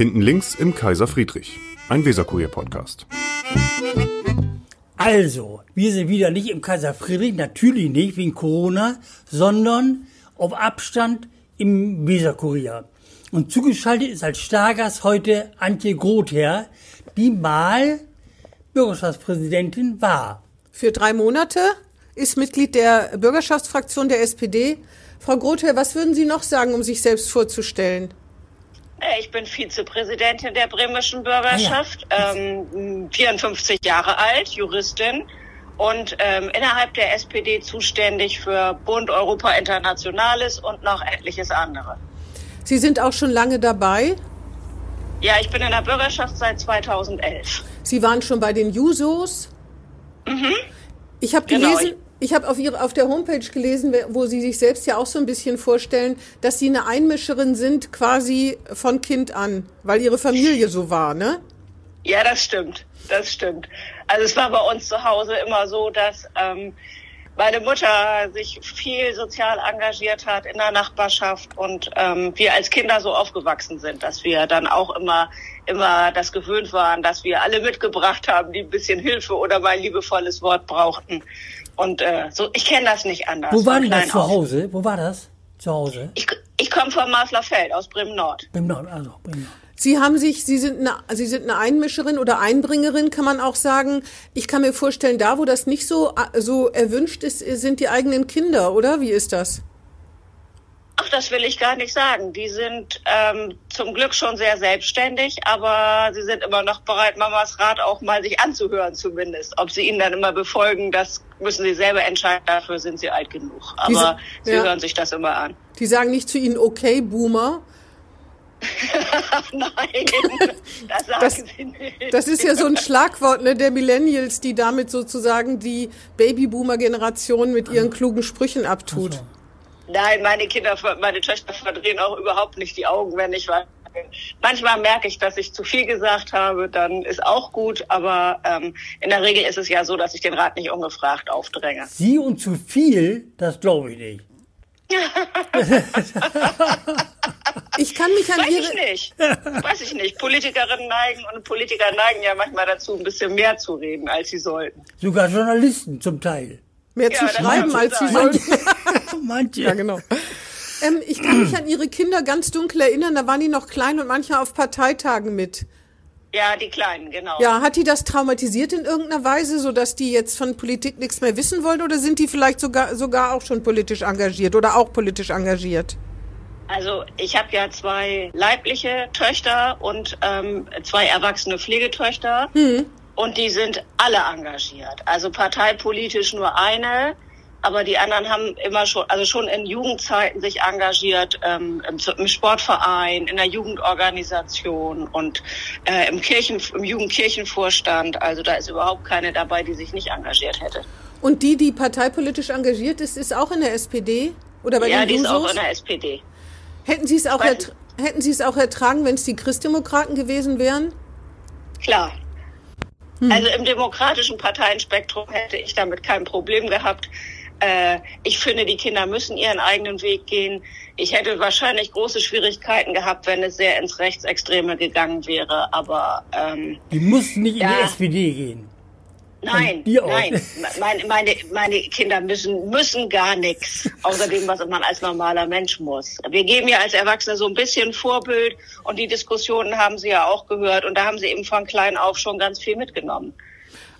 Hinten links im Kaiser Friedrich, ein Weserkurier-Podcast. Also, wir sind wieder nicht im Kaiser Friedrich, natürlich nicht wegen Corona, sondern auf Abstand im Weserkurier. Und zugeschaltet ist als Stargast heute Antje Grother, die mal Bürgerschaftspräsidentin war. Für drei Monate ist Mitglied der Bürgerschaftsfraktion der SPD. Frau Grother, was würden Sie noch sagen, um sich selbst vorzustellen? Äh, ich bin Vizepräsidentin der bremischen Bürgerschaft, ah, ja. ähm, 54 Jahre alt, Juristin und ähm, innerhalb der SPD zuständig für Bund, Europa, Internationales und noch etliches andere. Sie sind auch schon lange dabei? Ja, ich bin in der Bürgerschaft seit 2011. Sie waren schon bei den Jusos? Mhm. Ich habe genau, gelesen. Ich habe auf, auf der Homepage gelesen, wo Sie sich selbst ja auch so ein bisschen vorstellen, dass Sie eine Einmischerin sind quasi von Kind an, weil Ihre Familie so war, ne? Ja, das stimmt. Das stimmt. Also es war bei uns zu Hause immer so, dass ähm, meine Mutter sich viel sozial engagiert hat in der Nachbarschaft und ähm, wir als Kinder so aufgewachsen sind, dass wir dann auch immer immer das gewöhnt waren, dass wir alle mitgebracht haben, die ein bisschen Hilfe oder mal ein liebevolles Wort brauchten. Und äh, so, ich kenne das nicht anders. Wo war denn das zu Hause? Wo war das zu Hause? Ich, ich komme von Maslerfeld aus Bremen Nord. Bremen Nord, also Bremen Nord. Sie haben sich, Sie sind eine, Sie sind eine Einmischerin oder Einbringerin, kann man auch sagen. Ich kann mir vorstellen, da, wo das nicht so, so erwünscht ist, sind die eigenen Kinder, oder? Wie ist das? Ach, das will ich gar nicht sagen. Die sind ähm, zum Glück schon sehr selbstständig, aber sie sind immer noch bereit, Mamas Rat auch mal sich anzuhören zumindest. Ob sie ihn dann immer befolgen, das müssen sie selber entscheiden. Dafür sind sie alt genug. Aber sie ja. hören sich das immer an. Die sagen nicht zu ihnen, okay, Boomer. Nein, das sagen das, sie nicht. Das ist ja so ein Schlagwort ne, der Millennials, die damit sozusagen die Babyboomer-Generation mit ihren klugen Sprüchen abtut. So. Nein, meine Kinder, meine Töchter verdrehen auch überhaupt nicht die Augen, wenn ich was. Manchmal merke ich, dass ich zu viel gesagt habe, dann ist auch gut, aber ähm, in der Regel ist es ja so, dass ich den Rat nicht ungefragt aufdränge. Sie und zu viel, das glaube ich nicht. Ich kann mich an Weiß Ihre... ich nicht. Weiß ich nicht. Politikerinnen neigen und Politiker neigen ja manchmal dazu, ein bisschen mehr zu reden, als sie sollten. Sogar Journalisten zum Teil. Mehr ja, zu schreiben, als sie sollten. Manche. Ja, genau. Ähm, ich kann mich an Ihre Kinder ganz dunkel erinnern, da waren die noch klein und manchmal auf Parteitagen mit. Ja, die Kleinen, genau. Ja, hat die das traumatisiert in irgendeiner Weise, sodass die jetzt von Politik nichts mehr wissen wollen oder sind die vielleicht sogar, sogar auch schon politisch engagiert oder auch politisch engagiert? Also ich habe ja zwei leibliche Töchter und ähm, zwei erwachsene Pflegetöchter. Hm. Und die sind alle engagiert. Also parteipolitisch nur eine, aber die anderen haben immer schon, also schon in Jugendzeiten sich engagiert, ähm, im, im, Sportverein, in der Jugendorganisation und äh, im Kirchen, im Jugendkirchenvorstand. Also da ist überhaupt keine dabei, die sich nicht engagiert hätte. Und die, die parteipolitisch engagiert ist, ist auch in der SPD? Oder bei ja, den die ist auch in der SPD. Hätten Sie es auch, hätten Sie es auch ertragen, wenn es die Christdemokraten gewesen wären? Klar, hm. Also im demokratischen Parteienspektrum hätte ich damit kein Problem gehabt. Äh, ich finde, die Kinder müssen ihren eigenen Weg gehen. Ich hätte wahrscheinlich große Schwierigkeiten gehabt, wenn es sehr ins Rechtsextreme gegangen wäre. Aber ähm, die mussten nicht ja, in die SPD gehen. Nein, nein. Meine, meine, meine Kinder müssen, müssen gar nichts, außer dem, was man als normaler Mensch muss. Wir geben ja als Erwachsene so ein bisschen Vorbild und die Diskussionen haben Sie ja auch gehört und da haben Sie eben von klein auf schon ganz viel mitgenommen.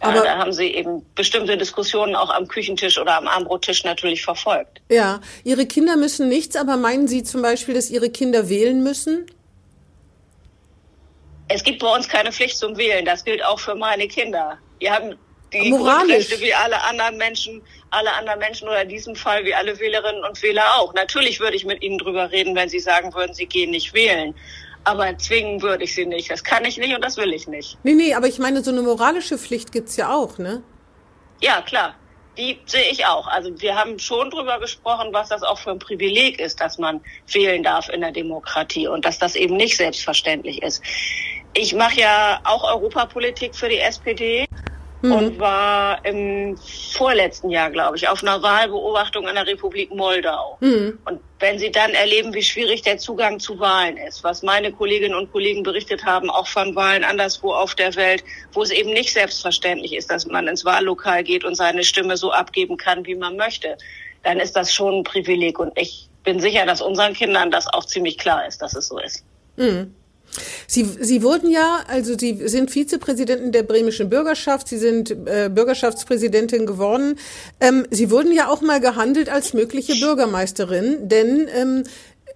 Aber da haben Sie eben bestimmte Diskussionen auch am Küchentisch oder am Armbrottisch natürlich verfolgt. Ja, Ihre Kinder müssen nichts, aber meinen Sie zum Beispiel, dass Ihre Kinder wählen müssen? Es gibt bei uns keine Pflicht zum Wählen. Das gilt auch für meine Kinder. Wir haben die Moralisch. Grundrechte wie alle anderen Menschen, alle anderen Menschen oder in diesem Fall wie alle Wählerinnen und Wähler auch. Natürlich würde ich mit Ihnen drüber reden, wenn Sie sagen würden, Sie gehen nicht wählen. Aber zwingen würde ich Sie nicht. Das kann ich nicht und das will ich nicht. Nee, nee, aber ich meine, so eine moralische Pflicht gibt's ja auch, ne? Ja, klar. Die sehe ich auch. Also wir haben schon drüber gesprochen, was das auch für ein Privileg ist, dass man wählen darf in der Demokratie und dass das eben nicht selbstverständlich ist. Ich mache ja auch Europapolitik für die SPD mhm. und war im vorletzten Jahr, glaube ich, auf einer Wahlbeobachtung in der Republik Moldau. Mhm. Und wenn Sie dann erleben, wie schwierig der Zugang zu Wahlen ist, was meine Kolleginnen und Kollegen berichtet haben, auch von Wahlen anderswo auf der Welt, wo es eben nicht selbstverständlich ist, dass man ins Wahllokal geht und seine Stimme so abgeben kann, wie man möchte, dann ist das schon ein Privileg. Und ich bin sicher, dass unseren Kindern das auch ziemlich klar ist, dass es so ist. Mhm. Sie, Sie wurden ja, also Sie sind Vizepräsidentin der bremischen Bürgerschaft, Sie sind äh, Bürgerschaftspräsidentin geworden. Ähm, Sie wurden ja auch mal gehandelt als mögliche Bürgermeisterin, denn ähm,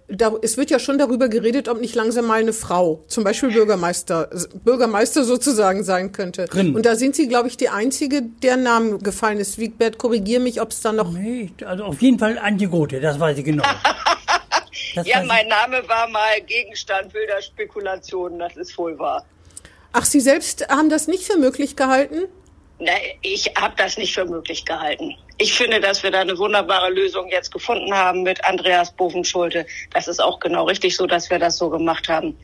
da, es wird ja schon darüber geredet, ob nicht langsam mal eine Frau, zum Beispiel Bürgermeister, Bürgermeister sozusagen sein könnte. Drin. Und da sind Sie, glaube ich, die einzige, der Namen gefallen ist. Wiegbert, korrigier mich, ob es da noch. Nee, also auf jeden Fall Antje Grote, das weiß ich genau. Das ja, mein Name war mal Gegenstand wilder Spekulationen, das ist wohl wahr. Ach, Sie selbst haben das nicht für möglich gehalten? Nein, ich habe das nicht für möglich gehalten. Ich finde, dass wir da eine wunderbare Lösung jetzt gefunden haben mit Andreas Bovenschulte. Das ist auch genau richtig so, dass wir das so gemacht haben.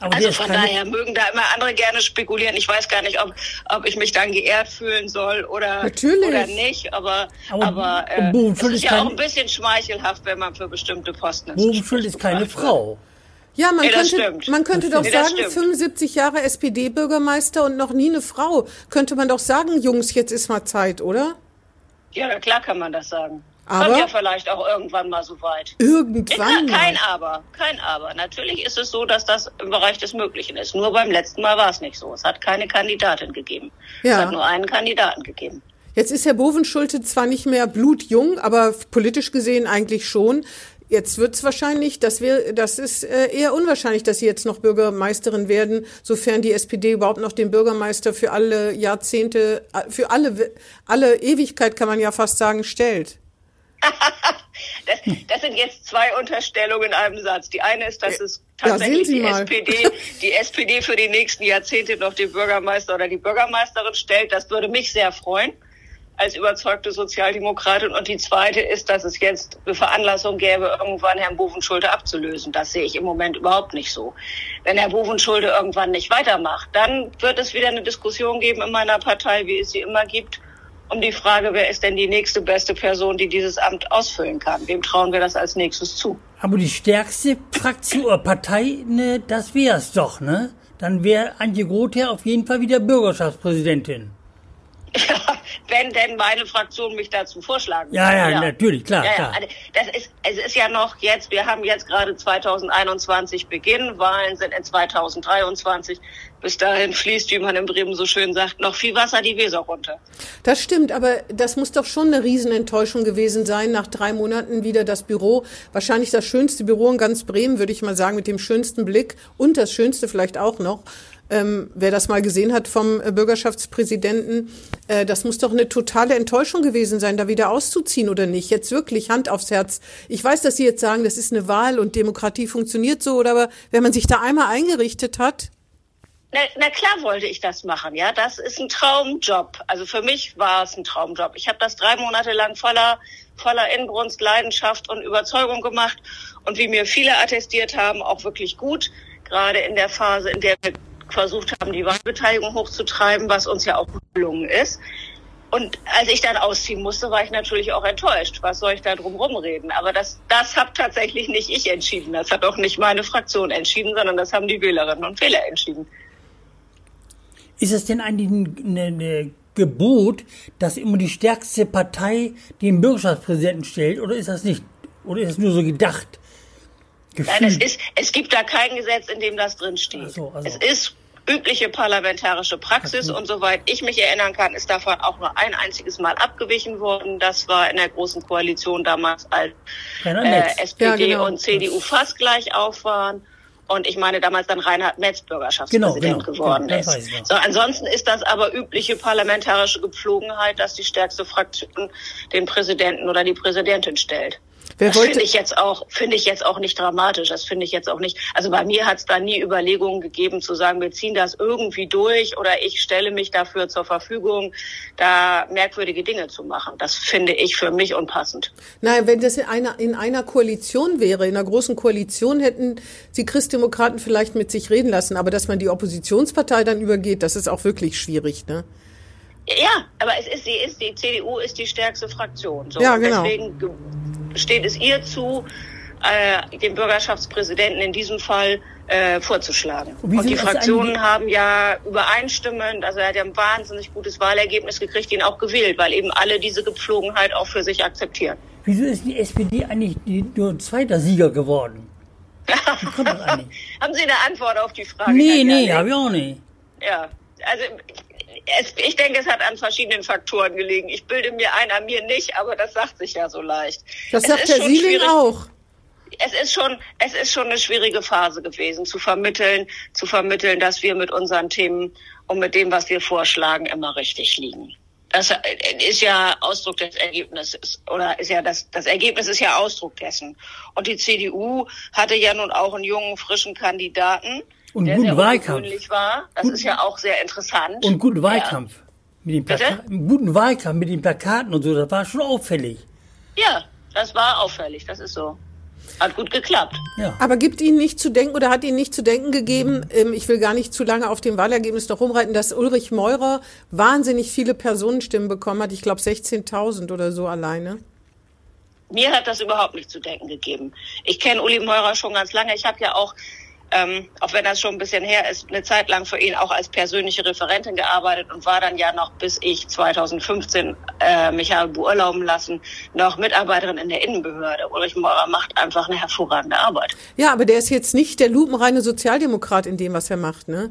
Aber also von daher mögen da immer andere gerne spekulieren. Ich weiß gar nicht, ob, ob ich mich dann geehrt fühlen soll oder, oder nicht. Aber, aber, aber äh, es ist ja auch ein bisschen schmeichelhaft, wenn man für bestimmte Posten ist. Bovenschuld ist keine Frau. Ja, man nee, könnte, man könnte doch nee, sagen, 75 Jahre SPD-Bürgermeister und noch nie eine Frau. Könnte man doch sagen, Jungs, jetzt ist mal Zeit, oder? Ja, klar kann man das sagen. Aber Kommt ja vielleicht auch irgendwann mal so weit. Irgendwann. Ja, kein Aber, kein Aber. Natürlich ist es so, dass das im Bereich des Möglichen ist. Nur beim letzten Mal war es nicht so. Es hat keine Kandidatin gegeben. Ja. Es hat nur einen Kandidaten gegeben. Jetzt ist Herr Bovenschulte zwar nicht mehr blutjung, aber politisch gesehen eigentlich schon. Jetzt wird es wahrscheinlich, dass wir, das ist äh, eher unwahrscheinlich, dass Sie jetzt noch Bürgermeisterin werden, sofern die SPD überhaupt noch den Bürgermeister für alle Jahrzehnte, äh, für alle, alle Ewigkeit kann man ja fast sagen, stellt. das, das, sind jetzt zwei Unterstellungen in einem Satz. Die eine ist, dass es tatsächlich die SPD, die SPD für die nächsten Jahrzehnte noch den Bürgermeister oder die Bürgermeisterin stellt. Das würde mich sehr freuen als überzeugte Sozialdemokratin. Und die zweite ist, dass es jetzt eine Veranlassung gäbe, irgendwann Herrn Bovenschulte abzulösen. Das sehe ich im Moment überhaupt nicht so. Wenn Herr Bovenschulte irgendwann nicht weitermacht, dann wird es wieder eine Diskussion geben in meiner Partei, wie es sie immer gibt um die Frage, wer ist denn die nächste beste Person, die dieses Amt ausfüllen kann? Wem trauen wir das als nächstes zu? Aber die stärkste Fraktion oder Partei, ne, das wäre es doch, ne? Dann wäre Antje Grother auf jeden Fall wieder Bürgerschaftspräsidentin. Ja, wenn denn meine Fraktion mich dazu vorschlagen Ja, ja, ja, natürlich, klar. Ja, klar. Also das ist, es ist ja noch jetzt, wir haben jetzt gerade 2021 Beginn, Wahlen sind in 2023. Bis dahin fließt, wie man in Bremen so schön sagt, noch viel Wasser die Weser runter. Das stimmt, aber das muss doch schon eine Riesenenttäuschung gewesen sein, nach drei Monaten wieder das Büro, wahrscheinlich das schönste Büro in ganz Bremen, würde ich mal sagen, mit dem schönsten Blick und das schönste vielleicht auch noch ähm, wer das mal gesehen hat vom äh, Bürgerschaftspräsidenten, äh, das muss doch eine totale Enttäuschung gewesen sein, da wieder auszuziehen oder nicht. Jetzt wirklich Hand aufs Herz. Ich weiß, dass Sie jetzt sagen, das ist eine Wahl und Demokratie funktioniert so, oder aber wenn man sich da einmal eingerichtet hat, na, na klar wollte ich das machen, ja. Das ist ein Traumjob. Also für mich war es ein Traumjob. Ich habe das drei Monate lang voller, voller Inbrunst, Leidenschaft und Überzeugung gemacht und wie mir viele attestiert haben, auch wirklich gut. Gerade in der Phase, in der wir versucht haben, die Wahlbeteiligung hochzutreiben, was uns ja auch gelungen ist. Und als ich dann ausziehen musste, war ich natürlich auch enttäuscht. Was soll ich da drum rumreden? Aber das, das habe tatsächlich nicht ich entschieden. Das hat auch nicht meine Fraktion entschieden, sondern das haben die Wählerinnen und Wähler entschieden. Ist es denn eigentlich ein Gebot, dass immer die stärkste Partei den Bürgerschaftspräsidenten stellt? Oder ist das nicht? Oder ist es nur so gedacht? Gefühl. Nein, es ist, es gibt da kein Gesetz, in dem das drin steht. So, also. Es ist übliche parlamentarische Praxis und soweit ich mich erinnern kann, ist davon auch nur ein einziges Mal abgewichen worden. Das war in der großen Koalition damals, als äh, SPD ja, genau. und CDU fast gleich auf waren. Und ich meine damals dann Reinhard Metz Bürgerschaftspräsident genau, genau, geworden genau, ist. So, ansonsten ist das aber übliche parlamentarische Gepflogenheit, dass die stärkste Fraktion den Präsidenten oder die Präsidentin stellt. Wer das finde ich jetzt auch, finde ich jetzt auch nicht dramatisch. Das finde ich jetzt auch nicht. Also bei mir hat es da nie Überlegungen gegeben zu sagen, wir ziehen das irgendwie durch oder ich stelle mich dafür zur Verfügung, da merkwürdige Dinge zu machen. Das finde ich für mich unpassend. Nein, wenn das in einer, in einer Koalition wäre, in einer großen Koalition hätten die Christdemokraten vielleicht mit sich reden lassen. Aber dass man die Oppositionspartei dann übergeht, das ist auch wirklich schwierig, ne? Ja, aber es ist, sie ist, die CDU ist die stärkste Fraktion. So. Ja, genau. Deswegen steht es ihr zu, äh, den Bürgerschaftspräsidenten in diesem Fall äh, vorzuschlagen. Und Und die Fraktionen haben ja übereinstimmend, also er hat ja ein wahnsinnig gutes Wahlergebnis gekriegt, ihn auch gewählt, weil eben alle diese Gepflogenheit auch für sich akzeptieren. Wieso ist die SPD eigentlich die, nur zweiter Sieger geworden? Haben Sie eine Antwort auf die Frage? Nee, nee, habe ich auch nicht. Ja, also es, ich denke, es hat an verschiedenen Faktoren gelegen. Ich bilde mir ein, an mir nicht, aber das sagt sich ja so leicht. Das Es sagt schon Sieling schwierig- auch. Es ist schon, es ist schon eine schwierige Phase gewesen, zu vermitteln, zu vermitteln, dass wir mit unseren Themen und mit dem, was wir vorschlagen, immer richtig liegen. Das äh, ist ja Ausdruck des Ergebnisses oder ist ja das, das Ergebnis ist ja Ausdruck dessen. Und die CDU hatte ja nun auch einen jungen, frischen Kandidaten, Und der guten sehr Wahlkampf. war. Das ist ja auch sehr interessant. Und guten Ja. Wahlkampf. Mit den Bitte? Plaka einen guten Wahlkampf mit den Plakaten und so, das war schon auffällig. Ja, das war auffällig, das ist so. Hat gut geklappt. Ja. Aber gibt Ihnen nicht zu denken oder hat Ihnen nicht zu denken gegeben, ähm, ich will gar nicht zu lange auf dem Wahlergebnis noch rumreiten, dass Ulrich Meurer wahnsinnig viele Personenstimmen bekommen hat. Ich glaube 16.000 oder so alleine. Mir hat das überhaupt nicht zu denken gegeben. Ich kenne Uli Meurer schon ganz lange. Ich habe ja auch, ähm, auch wenn das schon ein bisschen her ist, eine Zeit lang für ihn auch als persönliche Referentin gearbeitet und war dann ja noch, bis ich 2015 äh, mich habe beurlauben lassen, noch Mitarbeiterin in der Innenbehörde. Ulrich Meurer macht einfach eine hervorragende Arbeit. Ja, aber der ist jetzt nicht der lupenreine Sozialdemokrat in dem, was er macht, ne?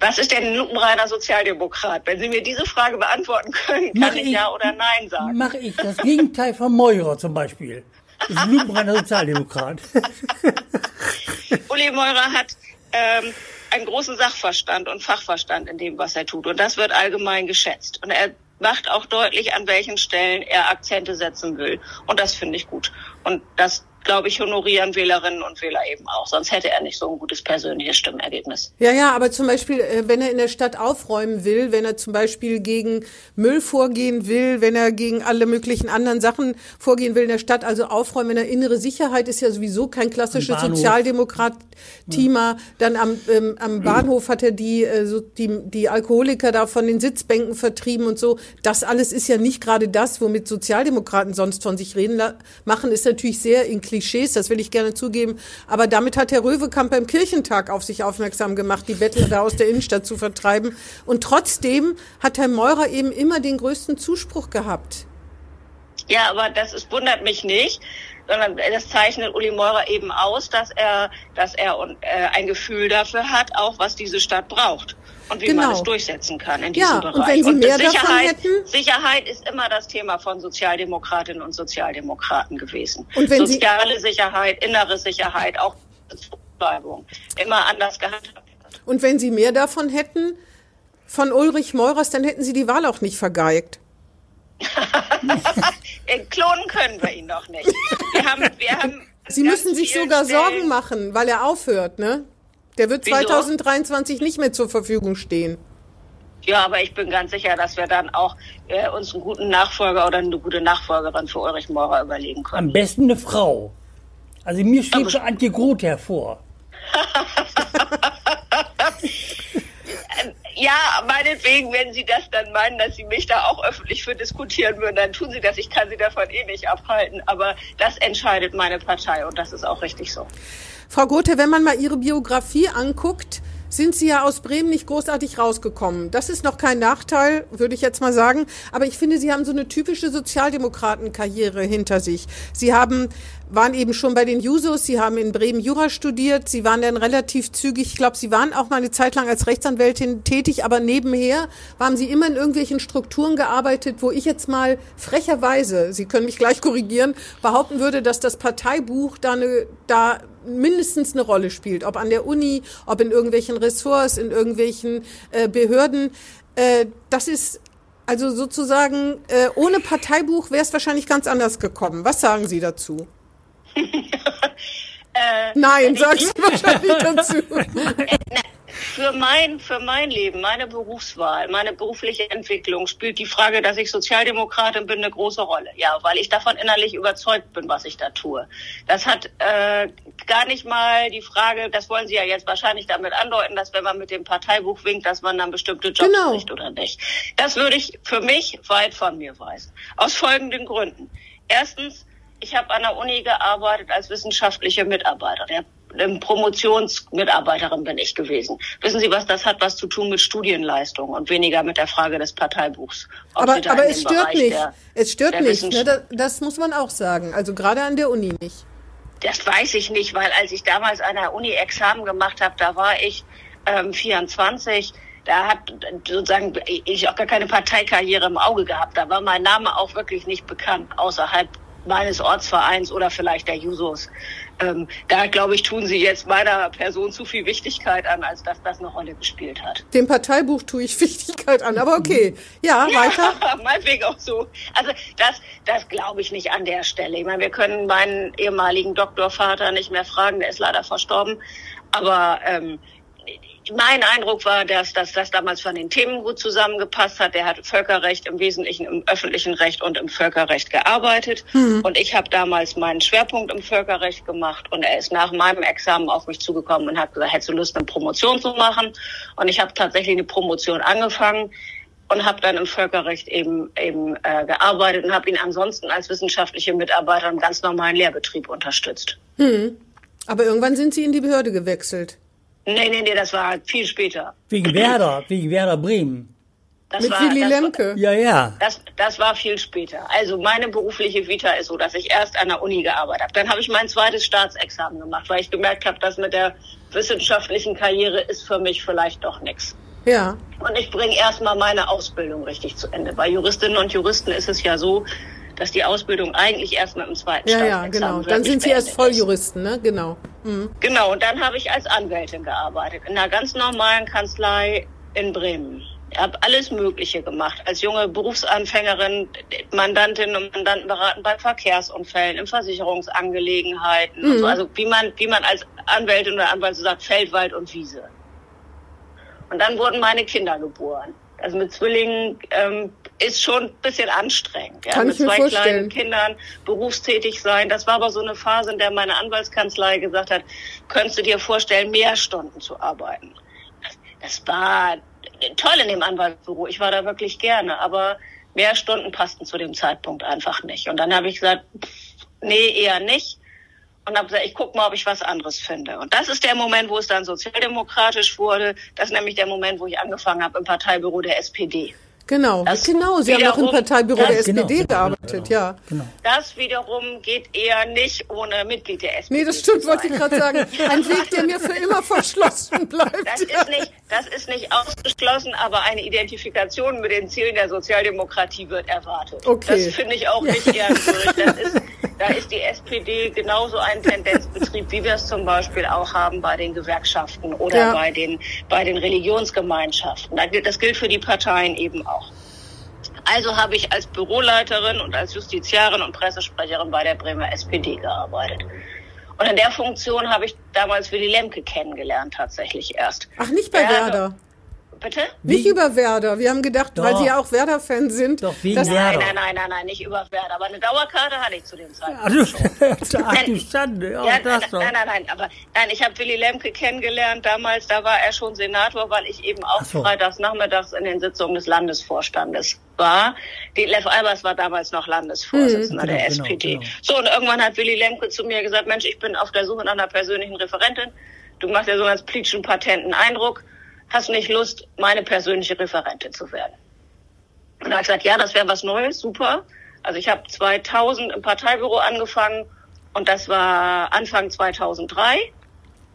Was ist denn ein lupenreiner Sozialdemokrat? Wenn Sie mir diese Frage beantworten können, kann ich ich- ja oder nein sagen. Mache ich das Gegenteil von Meurer zum Beispiel. Das ist ein lupenreiner Sozialdemokrat. Uli Meurer hat ähm, einen großen Sachverstand und Fachverstand in dem, was er tut. Und das wird allgemein geschätzt. Und er macht auch deutlich, an welchen Stellen er Akzente setzen will. Und das finde ich gut. Und das, glaube ich, honorieren Wählerinnen und Wähler eben auch. Sonst hätte er nicht so ein gutes persönliches Stimmergebnis. Ja, ja, aber zum Beispiel, äh, wenn er in der Stadt aufräumen will, wenn er zum Beispiel gegen Müll vorgehen will, wenn er gegen alle möglichen anderen Sachen vorgehen will in der Stadt, also aufräumen, wenn er innere Sicherheit ist ja sowieso kein klassisches. Sozialdemokrat-Thema. Dann am, ähm, am Bahnhof hat er die, äh, so die, die Alkoholiker da von den Sitzbänken vertrieben und so. Das alles ist ja nicht gerade das, womit Sozialdemokraten sonst von sich reden machen, ist natürlich sehr in Klischees, das will ich gerne zugeben. Aber damit hat Herr Röwekamp beim Kirchentag auf sich aufmerksam gemacht, die Bettler da aus der Innenstadt zu vertreiben. Und trotzdem hat Herr Meurer eben immer den größten Zuspruch gehabt. Ja, aber das ist, wundert mich nicht, sondern das zeichnet Uli Meurer eben aus, dass er, dass er äh, ein Gefühl dafür hat, auch was diese Stadt braucht und wie Genau. man es durchsetzen kann in diesem Ja, Bereich. und wenn Sie mehr davon Sicherheit, hätten? Sicherheit ist immer das Thema von Sozialdemokratinnen und Sozialdemokraten gewesen. Und wenn Sie- Soziale Sicherheit, innere Sicherheit, auch Zuweisung, immer anders gehandhabt. Und wenn Sie mehr davon hätten, von Ulrich Meurers, dann hätten Sie die Wahl auch nicht vergeigt. Äh, Klonen können wir ihn noch nicht. Wir haben, wir haben Sie müssen sich sogar Stellen- Sorgen machen, weil er aufhört, ne? Der wird Wieso? 2023 nicht mehr zur Verfügung stehen. Ja, aber ich bin ganz sicher, dass wir dann auch äh, uns einen guten Nachfolger oder eine gute Nachfolgerin für Ulrich Maurer überlegen können. Am besten eine Frau. Also mir steht schon Antje Groth hervor. Ja, meinetwegen, wenn Sie das dann meinen, dass Sie mich da auch öffentlich für diskutieren würden, dann tun Sie das. Ich kann Sie davon eh nicht abhalten. Aber das entscheidet meine Partei und das ist auch richtig so. Frau Gothe, wenn man mal Ihre Biografie anguckt, sind Sie ja aus Bremen nicht großartig rausgekommen. Das ist noch kein Nachteil, würde ich jetzt mal sagen. Aber ich finde, Sie haben so eine typische Sozialdemokratenkarriere hinter sich. Sie haben, waren eben schon bei den Jusos, Sie haben in Bremen Jura studiert, Sie waren dann relativ zügig, ich glaube, Sie waren auch mal eine Zeit lang als Rechtsanwältin tätig, aber nebenher haben Sie immer in irgendwelchen Strukturen gearbeitet, wo ich jetzt mal frecherweise, Sie können mich gleich korrigieren, behaupten würde, dass das Parteibuch da, eine, da mindestens eine Rolle spielt, ob an der Uni, ob in irgendwelchen Ressorts, in irgendwelchen äh, Behörden. Äh, das ist also sozusagen, äh, ohne Parteibuch wäre es wahrscheinlich ganz anders gekommen. Was sagen Sie dazu? Äh, Nein, sagen Sie wahrscheinlich dazu. Für mein, für mein Leben, meine Berufswahl, meine berufliche Entwicklung spielt die Frage, dass ich Sozialdemokratin bin, eine große Rolle. Ja, weil ich davon innerlich überzeugt bin, was ich da tue. Das hat äh, gar nicht mal die Frage, das wollen Sie ja jetzt wahrscheinlich damit andeuten, dass wenn man mit dem Parteibuch winkt, dass man dann bestimmte Jobs genau. kriegt oder nicht. Das würde ich für mich weit von mir weisen. Aus folgenden Gründen. Erstens, ich habe an der Uni gearbeitet als wissenschaftliche Mitarbeiterin. Promotionsmitarbeiterin bin ich gewesen. Wissen Sie, was das hat, was zu tun mit Studienleistung und weniger mit der Frage des Parteibuchs? aber aber es stört nicht. Der, es stört nicht. Ne? Das, das muss man auch sagen. Also gerade an der Uni nicht. Das weiß ich nicht, weil als ich damals an der Uni Examen gemacht habe, da war ich ähm, 24 da hat sozusagen ich auch gar keine Parteikarriere im Auge gehabt. Da war mein Name auch wirklich nicht bekannt außerhalb meines Ortsvereins oder vielleicht der Jusos. Ähm, da glaube ich, tun Sie jetzt meiner Person zu viel Wichtigkeit an, als dass das eine Rolle gespielt hat. Dem Parteibuch tue ich Wichtigkeit an, aber okay. Ja, weiter. Ja, meinetwegen auch so. Also das, das glaube ich nicht an der Stelle. Ich meine, wir können meinen ehemaligen Doktorvater nicht mehr fragen, der ist leider verstorben. Aber ähm, mein Eindruck war, dass, dass das damals von den Themen gut zusammengepasst hat. Der hat Völkerrecht im Wesentlichen im öffentlichen Recht und im Völkerrecht gearbeitet. Mhm. Und ich habe damals meinen Schwerpunkt im Völkerrecht gemacht. Und er ist nach meinem Examen auf mich zugekommen und hat gesagt, hättest du Lust, eine Promotion zu machen? Und ich habe tatsächlich eine Promotion angefangen und habe dann im Völkerrecht eben eben äh, gearbeitet und habe ihn ansonsten als wissenschaftliche Mitarbeiter im ganz normalen Lehrbetrieb unterstützt. Mhm. Aber irgendwann sind Sie in die Behörde gewechselt. Nee, nee, nee, das war viel später. Wegen Werder, wegen Werder Bremen. Das Mit war, Willy Lemke. Ja, ja. Das, das war viel später. Also meine berufliche Vita ist so, dass ich erst an der Uni gearbeitet habe. Dann habe ich mein zweites Staatsexamen gemacht, weil ich gemerkt habe, dass mit der wissenschaftlichen Karriere ist für mich vielleicht doch nichts. Ja. Und ich bringe erstmal meine Ausbildung richtig zu Ende. Bei Juristinnen und Juristen ist es ja so, dass die Ausbildung eigentlich erst mit dem zweiten Ja, ja, genau. Dann sind Sie erst Volljuristen, ne? Genau. Mhm. Genau, und dann habe ich als Anwältin gearbeitet, in einer ganz normalen Kanzlei in Bremen. Ich habe alles Mögliche gemacht. Als junge Berufsanfängerin Mandantin und Mandanten beraten bei Verkehrsunfällen, in Versicherungsangelegenheiten. Mhm. So. Also wie man, wie man als Anwältin oder Anwalt so sagt, Feld, Wald und Wiese. Und dann wurden meine Kinder geboren. Also mit Zwillingen ähm, ist schon ein bisschen anstrengend. Ja, Kann mit zwei vorstellen. kleinen Kindern berufstätig sein. Das war aber so eine Phase, in der meine Anwaltskanzlei gesagt hat, könntest du dir vorstellen, mehr Stunden zu arbeiten. Das, das war toll in dem Anwaltsbüro. Ich war da wirklich gerne, aber mehr Stunden passten zu dem Zeitpunkt einfach nicht. Und dann habe ich gesagt, nee, eher nicht und habe gesagt, ich guck mal, ob ich was anderes finde. Und das ist der Moment, wo es dann sozialdemokratisch wurde. Das ist nämlich der Moment, wo ich angefangen habe im Parteibüro der SPD. Genau, das genau. Sie haben auch im Parteibüro der SPD genau, gearbeitet, ja. Genau. Das wiederum geht eher nicht ohne Mitglied der SPD. Nee, das stimmt, wollte ich gerade sagen. Ein Weg, der mir für immer verschlossen bleibt. Das ist nicht, das ist nicht ausgeschlossen, aber eine Identifikation mit den Zielen der Sozialdemokratie wird erwartet. Okay. Das finde ich auch nicht ehrenwürdig. Das ist, da ist die SPD genauso ein Tendenzbetrieb, wie wir es zum Beispiel auch haben bei den Gewerkschaften oder ja. bei den, bei den Religionsgemeinschaften. Das gilt für die Parteien eben auch. Also habe ich als Büroleiterin und als Justiziarin und Pressesprecherin bei der Bremer SPD gearbeitet. Und in der Funktion habe ich damals Willy Lemke kennengelernt, tatsächlich erst. Ach, nicht bei Werder? Bitte? Nicht Wie? über Werder. Wir haben gedacht, Doch. weil Sie ja auch Werder-Fan sind. Doch, wegen nein, Werder. Nein, nein, nein, nein, nicht über Werder. Aber eine Dauerkarte hatte ich zu dem Zeitpunkt schon. Ach, die Schande. Ja, ja, das nein, nein, nein, nein, aber nein, ich habe Willy Lemke kennengelernt damals. Da war er schon Senator, weil ich eben auch so. freitags nachmittags in den Sitzungen des Landesvorstandes war. Die Lev Albers war damals noch Landesvorsitzender mhm, genau, der SPD. Genau, genau. So, und irgendwann hat Willy Lemke zu mir gesagt, Mensch, ich bin auf der Suche nach einer persönlichen Referentin. Du machst ja so einen ganz plitschen, patenten Eindruck hast du nicht Lust, meine persönliche Referentin zu werden? Und da habe ich gesagt, ja, das wäre was Neues, super. Also ich habe 2000 im Parteibüro angefangen und das war Anfang 2003.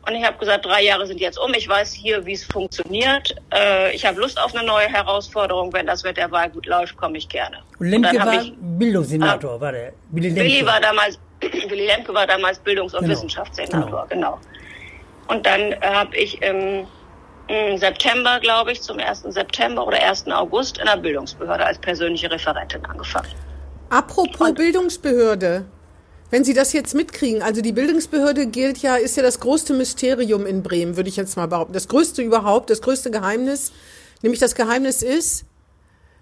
Und ich habe gesagt, drei Jahre sind jetzt um. Ich weiß hier, wie es funktioniert. Äh, ich habe Lust auf eine neue Herausforderung. Wenn das mit der Wahl gut läuft, komme ich gerne. Und Lemke war ich, Bildungssenator, ah, war der? Willy Lemke. Willy war damals, Willy Lemke war damals Bildungs- und genau. Wissenschaftssenator, genau. genau. Und dann äh, habe ich im September, glaube ich, zum 1. September oder 1. August in der Bildungsbehörde als persönliche Referentin angefangen. Apropos Und Bildungsbehörde. Wenn Sie das jetzt mitkriegen, also die Bildungsbehörde gilt ja, ist ja das größte Mysterium in Bremen, würde ich jetzt mal behaupten. Das größte überhaupt, das größte Geheimnis. Nämlich das Geheimnis ist,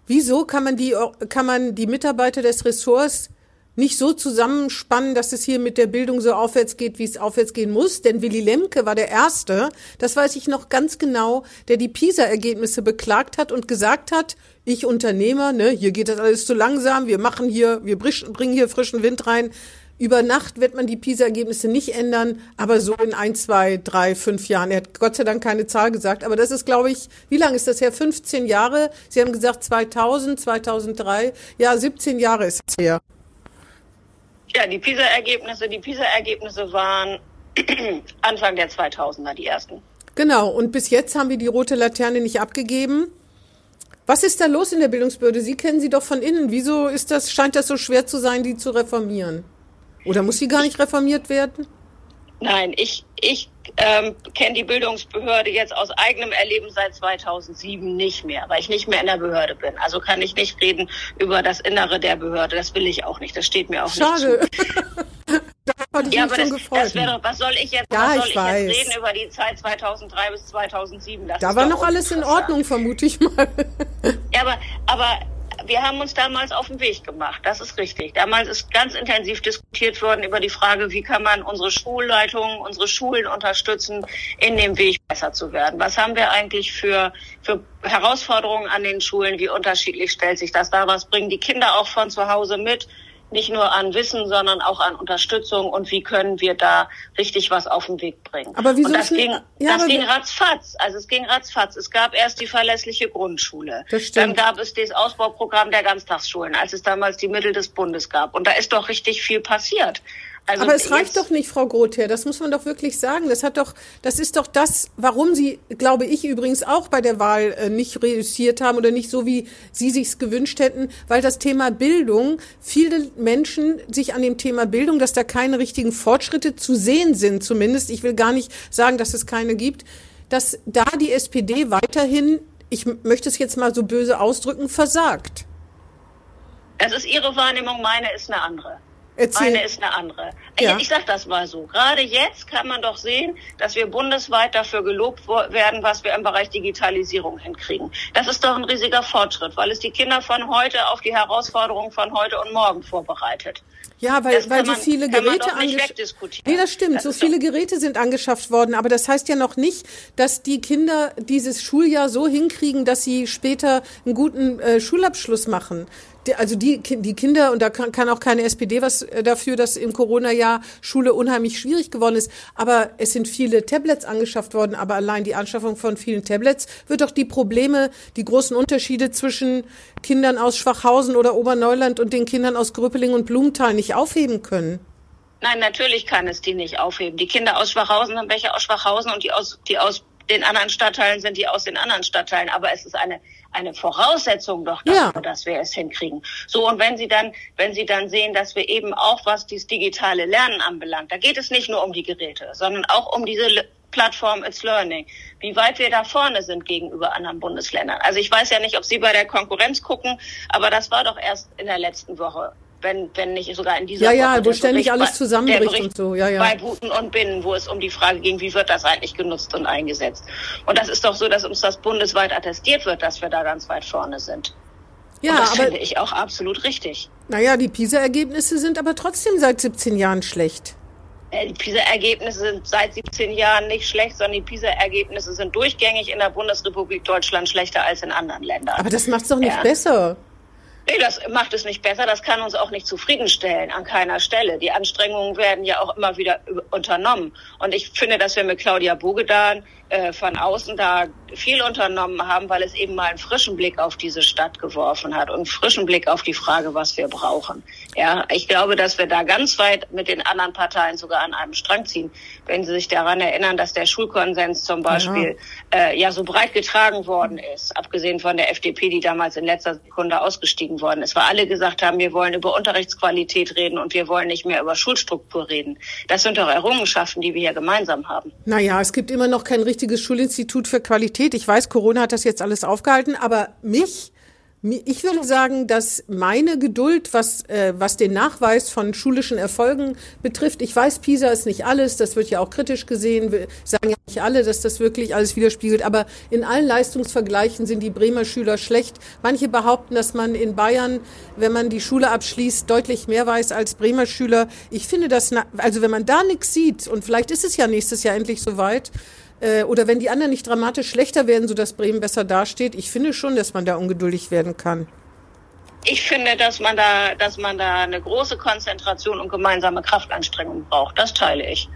wieso kann man die, kann man die Mitarbeiter des Ressorts nicht so zusammenspannen, dass es hier mit der Bildung so aufwärts geht, wie es aufwärts gehen muss. Denn Willy Lemke war der Erste, das weiß ich noch ganz genau, der die PISA-Ergebnisse beklagt hat und gesagt hat, ich Unternehmer, ne, hier geht das alles zu langsam, wir machen hier, wir bringen hier frischen Wind rein. Über Nacht wird man die PISA-Ergebnisse nicht ändern, aber so in ein, zwei, drei, fünf Jahren. Er hat Gott sei Dank keine Zahl gesagt, aber das ist, glaube ich, wie lange ist das her? 15 Jahre? Sie haben gesagt 2000, 2003. Ja, 17 Jahre ist es her. Ja, die PISA-Ergebnisse, die PISA-Ergebnisse waren Anfang der 2000er, die ersten. Genau, und bis jetzt haben wir die rote Laterne nicht abgegeben. Was ist da los in der Bildungsbehörde? Sie kennen sie doch von innen. Wieso ist das, scheint das so schwer zu sein, die zu reformieren? Oder muss sie gar nicht reformiert werden? Nein, ich, ich ähm, kenne die Bildungsbehörde jetzt aus eigenem Erleben seit 2007 nicht mehr, weil ich nicht mehr in der Behörde bin. Also kann ich nicht reden über das Innere der Behörde. Das will ich auch nicht. Das steht mir auch Schade. nicht zu. da ja, aber das, das wäre, was soll ich jetzt, ja, was soll ich, ich weiß. jetzt reden über die Zeit 2003 bis 2007? Das da war noch alles in Ordnung, vermute ich mal. Ja, aber, aber wir haben uns damals auf den Weg gemacht. Das ist richtig. Damals ist ganz intensiv diskutiert worden über die Frage, wie kann man unsere Schulleitungen, unsere Schulen unterstützen, in dem Weg besser zu werden. Was haben wir eigentlich für, für Herausforderungen an den Schulen? Wie unterschiedlich stellt sich das dar? Was bringen die Kinder auch von zu Hause mit? Nicht nur an Wissen, sondern auch an Unterstützung und wie können wir da richtig was auf den Weg bringen. Aber wieso und das ging, ja, das ging ratzfatz. Also es ging ratzfatz. Es gab erst die verlässliche Grundschule. Dann gab es das Ausbauprogramm der Ganztagsschulen, als es damals die Mittel des Bundes gab. Und da ist doch richtig viel passiert. Also Aber es reicht doch nicht, Frau Grother. Das muss man doch wirklich sagen. Das hat doch, das ist doch das, warum Sie, glaube ich, übrigens auch bei der Wahl äh, nicht reüssiert haben oder nicht so, wie Sie sich's gewünscht hätten, weil das Thema Bildung, viele Menschen sich an dem Thema Bildung, dass da keine richtigen Fortschritte zu sehen sind, zumindest. Ich will gar nicht sagen, dass es keine gibt, dass da die SPD weiterhin, ich möchte es jetzt mal so böse ausdrücken, versagt. Das ist Ihre Wahrnehmung, meine ist eine andere. Erzähl. Eine ist eine andere. Ja. Ich, ich sage das mal so. Gerade jetzt kann man doch sehen, dass wir bundesweit dafür gelobt werden, was wir im Bereich Digitalisierung hinkriegen. Das ist doch ein riesiger Fortschritt, weil es die Kinder von heute auf die Herausforderungen von heute und morgen vorbereitet. Ja, weil, Das weil so man- viele Geräte doch nicht angesch- wegdiskutieren. Nee, das stimmt. Das so viele Geräte sind angeschafft worden, aber das heißt ja noch nicht, dass die Kinder dieses Schuljahr so hinkriegen, dass sie später einen guten äh, Schulabschluss machen. Also die, die Kinder, und da kann, kann auch keine SPD was äh, dafür, dass im Corona-Jahr Schule unheimlich schwierig geworden ist. Aber es sind viele Tablets angeschafft worden, aber allein die Anschaffung von vielen Tablets wird doch die Probleme, die großen Unterschiede zwischen Kindern aus Schwachhausen oder Oberneuland und den Kindern aus Gröpeling und Blumenthal nicht aufheben können. Nein, natürlich kann es die nicht aufheben. Die Kinder aus Schwachhausen sind welche aus Schwachhausen und die aus, die aus den anderen Stadtteilen sind die aus den anderen Stadtteilen. Aber es ist eine, eine Voraussetzung doch dafür, Ja. dass wir es hinkriegen. So, und wenn Sie dann, wenn Sie dann sehen, dass wir eben auch, was dieses digitale Lernen anbelangt, da geht es nicht nur um die Geräte, sondern auch um diese Le- Plattform It's Learning, wie weit wir da vorne sind gegenüber anderen Bundesländern. Also ich weiß ja nicht, ob Sie bei der Konkurrenz gucken, aber das war doch erst in der letzten Woche wenn, wenn nicht sogar in dieser Ja, ja, Woche wo ständig alles zusammenbricht und so, ja, ja. Bei Buten und Binnen, wo es um die Frage ging, wie wird das eigentlich genutzt und eingesetzt. Und das ist doch so, dass uns das bundesweit attestiert wird, dass wir da ganz weit vorne sind. Ja, und das aber finde ich auch absolut richtig. naja, die PISA-Ergebnisse sind aber trotzdem seit 17 Jahren schlecht. Äh, Die PISA-Ergebnisse sind seit 17 Jahren nicht schlecht, sondern die PISA-Ergebnisse sind durchgängig in der Bundesrepublik Deutschland schlechter als in anderen Ländern. Aber das macht's doch nicht Ja. besser. Nee, das macht es nicht besser. Das kann uns auch nicht zufriedenstellen an keiner Stelle. Die Anstrengungen werden ja auch immer wieder unternommen. Und ich finde, dass wir mit Claudia Bogedan äh, von außen da viel unternommen haben, weil es eben mal einen frischen Blick auf diese Stadt geworfen hat und einen frischen Blick auf die Frage, was wir brauchen. Ja, ich glaube, dass wir da ganz weit mit den anderen Parteien sogar an einem Strang ziehen. Wenn Sie sich daran erinnern, dass der Schulkonsens zum Beispiel äh, ja so breit getragen worden ist, abgesehen von der FDP, die damals in letzter Sekunde ausgestiegen worden ist, weil alle gesagt haben, wir wollen über Unterrichtsqualität reden und wir wollen nicht mehr über Schulstruktur reden. Das sind doch Errungenschaften, die wir hier gemeinsam haben. Naja, es gibt immer noch kein richtiges Schulinstitut für Qualität. Ich weiß, Corona hat das jetzt alles aufgehalten, aber mich Ich würde sagen, dass meine Geduld, was, äh, was den Nachweis von schulischen Erfolgen betrifft, ich weiß, PISA ist nicht alles, das wird ja auch kritisch gesehen, wir sagen ja nicht alle, dass das wirklich alles widerspiegelt, aber in allen Leistungsvergleichen sind die Bremer Schüler schlecht. Manche behaupten, dass man in Bayern, wenn man die Schule abschließt, deutlich mehr weiß als Bremer Schüler. Ich finde das, also wenn man da nichts sieht, und vielleicht ist es ja nächstes Jahr endlich soweit, äh, oder wenn die anderen nicht dramatisch schlechter werden, sodass Bremen besser dasteht. Ich finde schon, dass man da ungeduldig werden kann. Ich finde, dass man da, dass man da eine große Konzentration und gemeinsame Kraftanstrengung braucht. Das teile ich.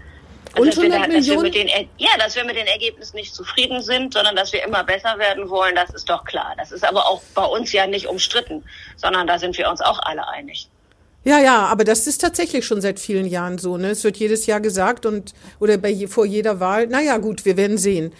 Also, und 100 dass wir, Millionen? Dass wir den, ja, dass wir mit den Ergebnissen nicht zufrieden sind, sondern dass wir immer besser werden wollen, das ist doch klar. Das ist aber auch bei uns ja nicht umstritten, sondern da sind wir uns auch alle einig. Ja, ja, aber das ist tatsächlich schon seit vielen Jahren so. Ne? Es wird jedes Jahr gesagt und oder bei, vor jeder Wahl. Naja, gut, wir werden sehen.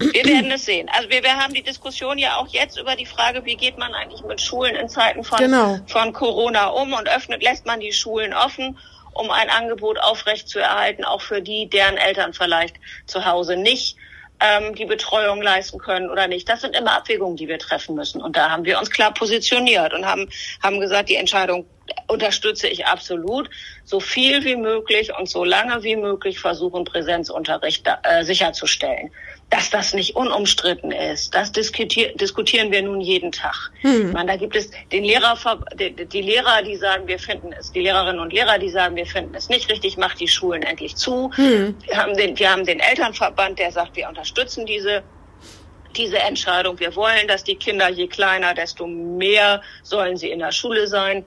Wir werden es sehen. Also wir, wir haben die Diskussion ja auch jetzt über die Frage, wie geht man eigentlich mit Schulen in Zeiten von, genau. von Corona um und öffnet, lässt man die Schulen offen, um ein Angebot aufrechtzuerhalten, auch für die, deren Eltern vielleicht zu Hause nicht ähm, die Betreuung leisten können oder nicht. Das sind immer Abwägungen, die wir treffen müssen. Und da haben wir uns klar positioniert und haben, haben gesagt, die Entscheidung unterstütze ich absolut. So viel wie möglich und so lange wie möglich versuchen, Präsenzunterricht äh, sicherzustellen. Dass das nicht unumstritten ist, das diskutier diskutieren wir nun jeden Tag. Hm. Meine, da gibt es den Lehrer, die, die, Lehrer, die sagen, wir finden es, die Lehrerinnen und Lehrer, die sagen, wir finden es nicht richtig, macht die Schulen endlich zu. Hm. Wir, haben den, wir haben den Elternverband, der sagt, wir unterstützen diese diese Entscheidung. Wir wollen, dass die Kinder je kleiner, desto mehr sollen sie in der Schule sein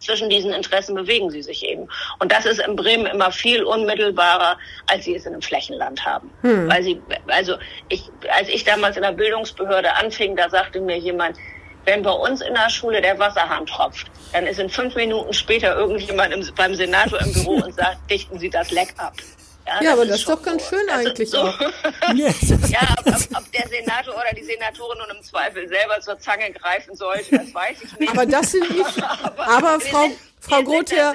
zwischen diesen Interessen bewegen sie sich eben. Und das ist in Bremen immer viel unmittelbarer, als sie es in einem Flächenland haben. Hm. Weil sie, also ich, als ich damals in der Bildungsbehörde anfing, da sagte mir jemand, wenn bei uns in der Schule der Wasserhahn tropft, dann ist in fünf Minuten später irgendjemand im, beim Senator im Büro und sagt, dichten Sie das Leck ab. Ja, ja aber das ist doch ganz so. schön eigentlich so. auch. ja, ob, ob, ob, der Senator oder die Senatorin nun im Zweifel selber zur Zange greifen sollte, das weiß ich nicht. Aber das sind nicht, aber, aber Frau, sind, Frau Grother,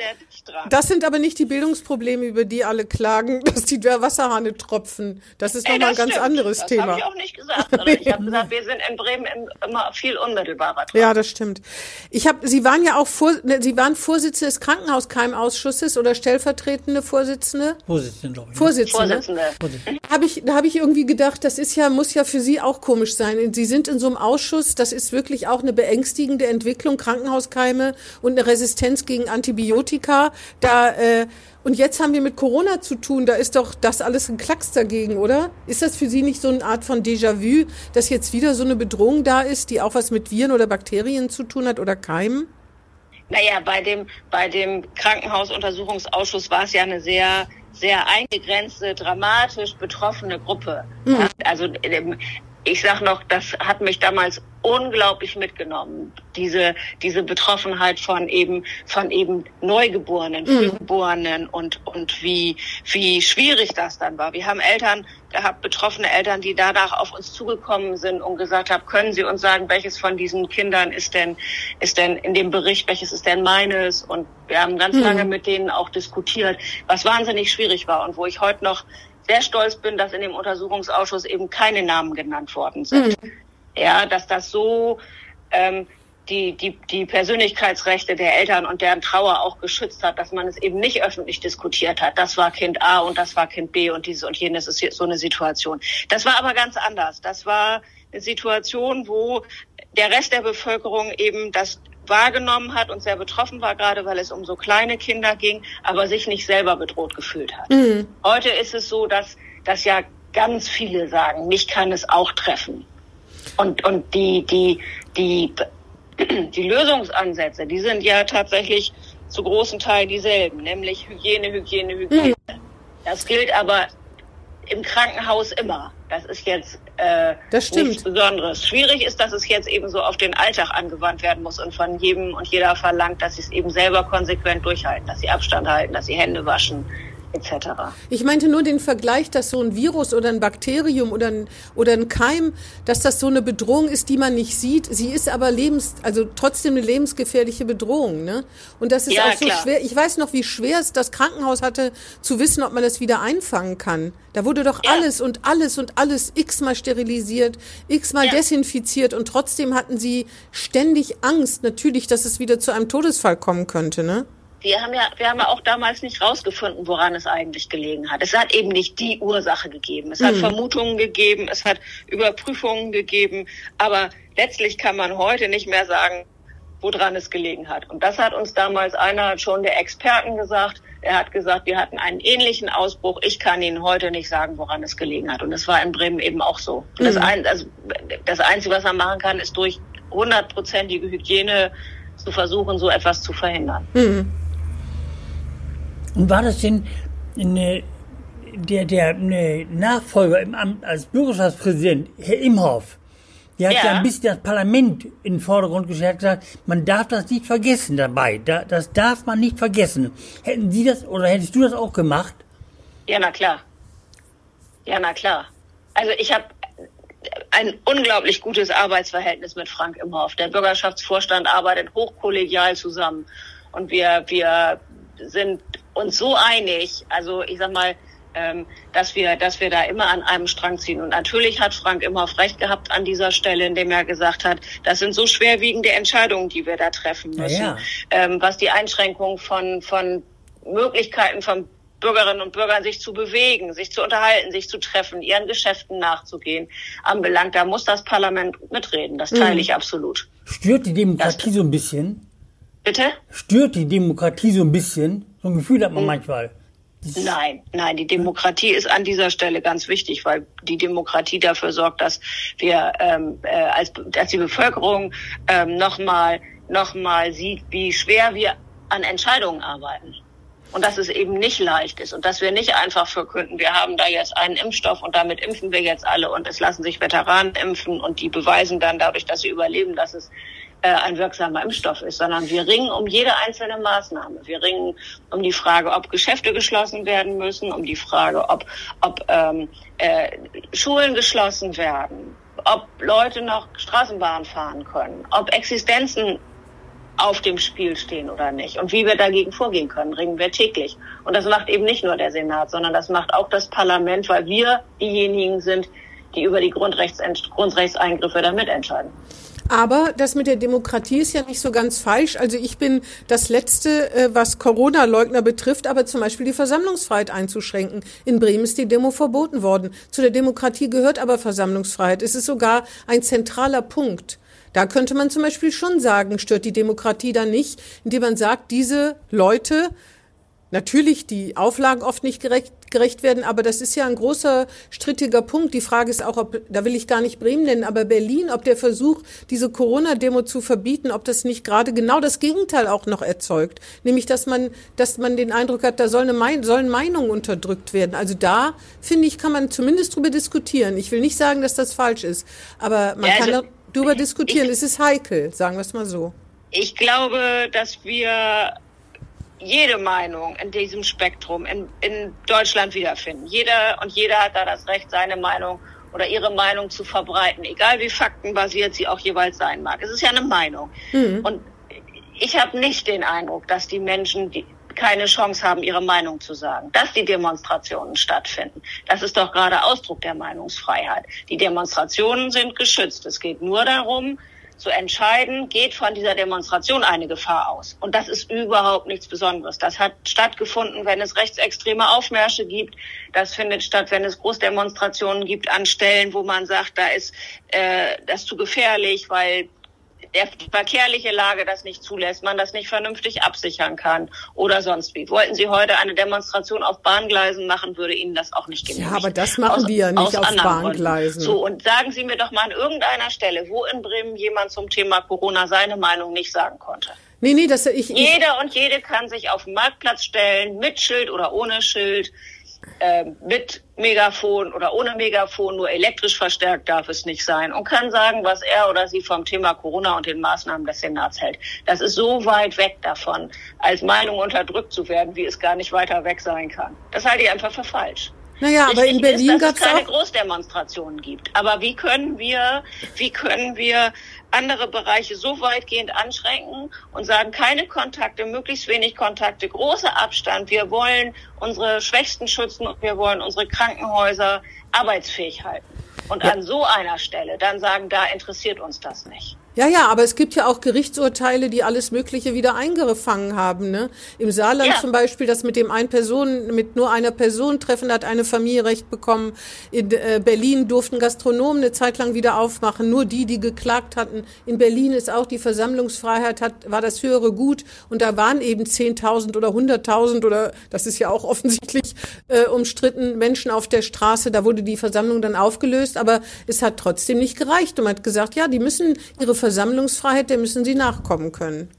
das sind aber nicht die Bildungsprobleme, über die alle klagen, dass die Wasserhahne tropfen. Das ist nochmal ein ganz stimmt. anderes das Thema. Das habe ich auch nicht gesagt. Sondern ich habe gesagt, wir sind in Bremen immer viel unmittelbarer dran. Ja, das stimmt. Ich habe, Sie waren ja auch vor, ne, Sie waren Vorsitzende des Krankenhauskeimausschusses oder stellvertretende Vorsitzende? Vorsitzende, glaube ich. Vorsitzende. Vorsitzende. Habe ich, da habe ich irgendwie gedacht, das ist ja, muss ja für Sie auch komisch sein. Sie sind in so einem Ausschuss, das ist wirklich auch eine beängstigende Entwicklung, Krankenhauskeime und eine Resistenz gegen Antibiotika. Da äh, und jetzt haben wir mit Corona zu tun, da ist doch das alles ein Klacks dagegen, oder? Ist das für Sie nicht so eine Art von Déjà-vu, dass jetzt wieder so eine Bedrohung da ist, die auch was mit Viren oder Bakterien zu tun hat oder Keimen? Naja, bei dem, bei dem Krankenhausuntersuchungsausschuss war es ja eine sehr, sehr eingegrenzte, dramatisch betroffene Gruppe. Mhm. Also ähm, ich sag noch, das hat mich damals unglaublich mitgenommen. Diese, diese Betroffenheit von eben, von eben Neugeborenen, mhm. Frühgeborenen und, und wie, wie schwierig das dann war. Wir haben Eltern gehabt, betroffene Eltern, die danach auf uns zugekommen sind und gesagt haben, können Sie uns sagen, welches von diesen Kindern ist denn, ist denn in dem Bericht, welches ist denn meines? Und wir haben ganz mhm. lange mit denen auch diskutiert, was wahnsinnig schwierig war und wo ich heute noch sehr stolz bin, dass in dem Untersuchungsausschuss eben keine Namen genannt worden sind. Mhm. Ja, dass das so ähm, die, die, die Persönlichkeitsrechte der Eltern und deren Trauer auch geschützt hat, dass man es eben nicht öffentlich diskutiert hat. Das war Kind A und das war Kind B und dieses und jenes ist so eine Situation. Das war aber ganz anders. Das war eine Situation, wo der Rest der Bevölkerung eben das wahrgenommen hat und sehr betroffen war, gerade weil es um so kleine Kinder ging, aber sich nicht selber bedroht gefühlt hat. Mhm. Heute ist es so, dass, dass ja ganz viele sagen, mich kann es auch treffen. Und, und die, die, die, die Lösungsansätze, die sind ja tatsächlich zu großen Teilen dieselben, nämlich Hygiene, Hygiene, Hygiene. Mhm. Das gilt aber im Krankenhaus immer. Das ist jetzt äh, das stimmt. nichts Besonderes. Schwierig ist, dass es jetzt eben so auf den Alltag angewandt werden muss und von jedem und jeder verlangt, dass sie es eben selber konsequent durchhalten, dass sie Abstand halten, dass sie Hände waschen, etc. Ich meinte nur den Vergleich, dass so ein Virus oder ein Bakterium oder ein, oder ein Keim, dass das so eine Bedrohung ist, die man nicht sieht. Sie ist aber lebens, also trotzdem eine lebensgefährliche Bedrohung, ne? Und das ist ja, auch so klar. schwer. Ich weiß noch, wie schwer es das Krankenhaus hatte, zu wissen, ob man das wieder einfangen kann. Da wurde doch ja. alles und alles und alles x-mal sterilisiert, x-mal ja. desinfiziert und trotzdem hatten sie ständig Angst, natürlich, dass es wieder zu einem Todesfall kommen könnte, ne? Wir haben ja, wir haben ja auch damals nicht rausgefunden, woran es eigentlich gelegen hat. Es hat eben nicht die Ursache gegeben. Es hat mhm. Vermutungen gegeben, es hat Überprüfungen gegeben, aber letztlich kann man heute nicht mehr sagen, woran es gelegen hat. Und das hat uns damals einer schon der Experten gesagt. Er hat gesagt, wir hatten einen ähnlichen Ausbruch. Ich kann Ihnen heute nicht sagen, woran es gelegen hat. Und es war in Bremen eben auch so. Mhm. Das, ein, also, das Einzige, was man machen kann, ist durch hundertprozentige Hygiene zu versuchen, so etwas zu verhindern. Mhm. Und war das denn eine, der, der eine Nachfolger im Amt als Bürgerschaftspräsident, Herr Imhoff, der hat ja. ja ein bisschen das Parlament in den Vordergrund gestellt, gesagt, man darf das nicht vergessen dabei. das darf man nicht vergessen. Hätten Sie das oder hättest du das auch gemacht? Ja, na klar. Ja, na klar. Also ich habe ein unglaublich gutes Arbeitsverhältnis mit Frank Imhoff. Der Bürgerschaftsvorstand arbeitet hochkollegial zusammen. Und wir, wir sind uns so einig, also ich sag mal, ähm, dass wir, dass wir da immer an einem Strang ziehen. Und natürlich hat Frank immer recht gehabt an dieser Stelle, indem er gesagt hat, das sind so schwerwiegende Entscheidungen, die wir da treffen müssen, ja, ja. Ähm, was die Einschränkung von von Möglichkeiten von Bürgerinnen und Bürgern, sich zu bewegen, sich zu unterhalten, sich zu treffen, ihren Geschäften nachzugehen, anbelangt. Da muss das Parlament mitreden. Das teile mhm. ich absolut. Stört die Demokratie das, so ein bisschen? Bitte? Stört die Demokratie so ein bisschen? So ein Gefühl hat man hm. manchmal. Nein, nein, die Demokratie ist an dieser Stelle ganz wichtig, weil die Demokratie dafür sorgt, dass wir ähm, äh, als, dass die Bevölkerung ähm, nochmal noch mal sieht, wie schwer wir an Entscheidungen arbeiten. Und dass es eben nicht leicht ist und dass wir nicht einfach verkünden, wir haben da jetzt einen Impfstoff und damit impfen wir jetzt alle und es lassen sich Veteranen impfen und die beweisen dann dadurch, dass sie überleben, dass es ein wirksamer Impfstoff ist, sondern wir ringen um jede einzelne Maßnahme. Wir ringen um die Frage, ob Geschäfte geschlossen werden müssen, um die Frage, ob, ob ähm, äh, Schulen geschlossen werden, ob Leute noch Straßenbahn fahren können, ob Existenzen auf dem Spiel stehen oder nicht. Und wie wir dagegen vorgehen können, ringen wir täglich. Und das macht eben nicht nur der Senat, sondern das macht auch das Parlament, weil wir diejenigen sind, die über die Grundrechts Grundrechtseingriffe da mitentscheiden. Aber das mit der Demokratie ist ja nicht so ganz falsch. Also ich bin das Letzte, äh, was Corona-Leugner betrifft, aber zum Beispiel die Versammlungsfreiheit einzuschränken. In Bremen ist die Demo verboten worden. Zu der Demokratie gehört aber Versammlungsfreiheit. Es ist sogar ein zentraler Punkt. Da könnte man zum Beispiel schon sagen, stört die Demokratie dann nicht, indem man sagt, diese Leute natürlich die Auflagen oft nicht gerecht, gerecht werden, aber das ist ja ein großer strittiger Punkt. Die Frage ist auch, ob, da will ich gar nicht Bremen nennen, aber Berlin, ob der Versuch, diese Corona-Demo zu verbieten, ob das nicht gerade genau das Gegenteil auch noch erzeugt. Nämlich, dass man, dass man den Eindruck hat, da soll eine Mein sollen Meinungen unterdrückt werden. Also da, finde ich, kann man zumindest drüber diskutieren. Ich will nicht sagen, dass das falsch ist, aber man ja, also, kann darüber diskutieren. Ich, es ist heikel, sagen wir es mal so. Ich glaube, dass wir jede Meinung in diesem Spektrum in, in Deutschland wiederfinden. Jeder und jeder hat da das Recht, seine Meinung oder ihre Meinung zu verbreiten, egal wie faktenbasiert sie auch jeweils sein mag. Es ist ja eine Meinung. Mhm. Und ich habe nicht den Eindruck, dass die Menschen die keine Chance haben, ihre Meinung zu sagen, dass die Demonstrationen stattfinden. Das ist doch gerade Ausdruck der Meinungsfreiheit. Die Demonstrationen sind geschützt. Es geht nur darum, zu entscheiden, geht von dieser Demonstration eine Gefahr aus. Und das ist überhaupt nichts Besonderes. Das hat stattgefunden, wenn es rechtsextreme Aufmärsche gibt. Das findet statt, wenn es Großdemonstrationen gibt an Stellen, wo man sagt, da ist äh, das zu gefährlich, weil der verkehrliche Lage das nicht zulässt, man das nicht vernünftig absichern kann oder sonst wie. Wollten Sie heute eine Demonstration auf Bahngleisen machen, würde Ihnen das auch nicht genügen. Ja, aber das machen aus, wir ja nicht auf Bahngleisen. Gründen. So, und sagen Sie mir doch mal an irgendeiner Stelle, wo in Bremen jemand zum Thema Corona seine Meinung nicht sagen konnte. Nee, nee, das ich, Jeder und jede kann sich auf den Marktplatz stellen, mit Schild oder ohne Schild äh, mit Megafon oder ohne Megafon, nur elektrisch verstärkt darf es nicht sein und kann sagen, was er oder sie vom Thema Corona und den Maßnahmen des Senats hält. Das ist so weit weg davon, als Meinung unterdrückt zu werden, wie es gar nicht weiter weg sein kann. Das halte ich einfach für falsch. Naja, aber in Berlin gab es keine Großdemonstrationen gibt. Aber wie können wir, wie können wir andere Bereiche so weitgehend anschränken und sagen, keine Kontakte, möglichst wenig Kontakte, großer Abstand. Wir wollen unsere Schwächsten schützen und wir wollen unsere Krankenhäuser arbeitsfähig halten. Und Ja. an so einer Stelle dann sagen, da interessiert uns das nicht. Ja, ja, aber es gibt ja auch Gerichtsurteile, die alles Mögliche wieder eingefangen haben. Ne? Im Saarland Ja. zum Beispiel, das mit dem ein Person, mit nur einer Person treffen, hat eine Familie Recht bekommen. In äh, Berlin durften Gastronomen eine Zeit lang wieder aufmachen, nur die, die geklagt hatten. In Berlin ist auch die Versammlungsfreiheit, hat, war das höhere Gut und da waren eben 10.000 oder 100.000 oder, das ist ja auch offensichtlich äh, umstritten, Menschen auf der Straße. Da wurde die Versammlung dann aufgelöst, aber es hat trotzdem nicht gereicht. Und man hat gesagt, ja, die müssen ihre Versammlungsfreiheit, der müssen sie nachkommen können.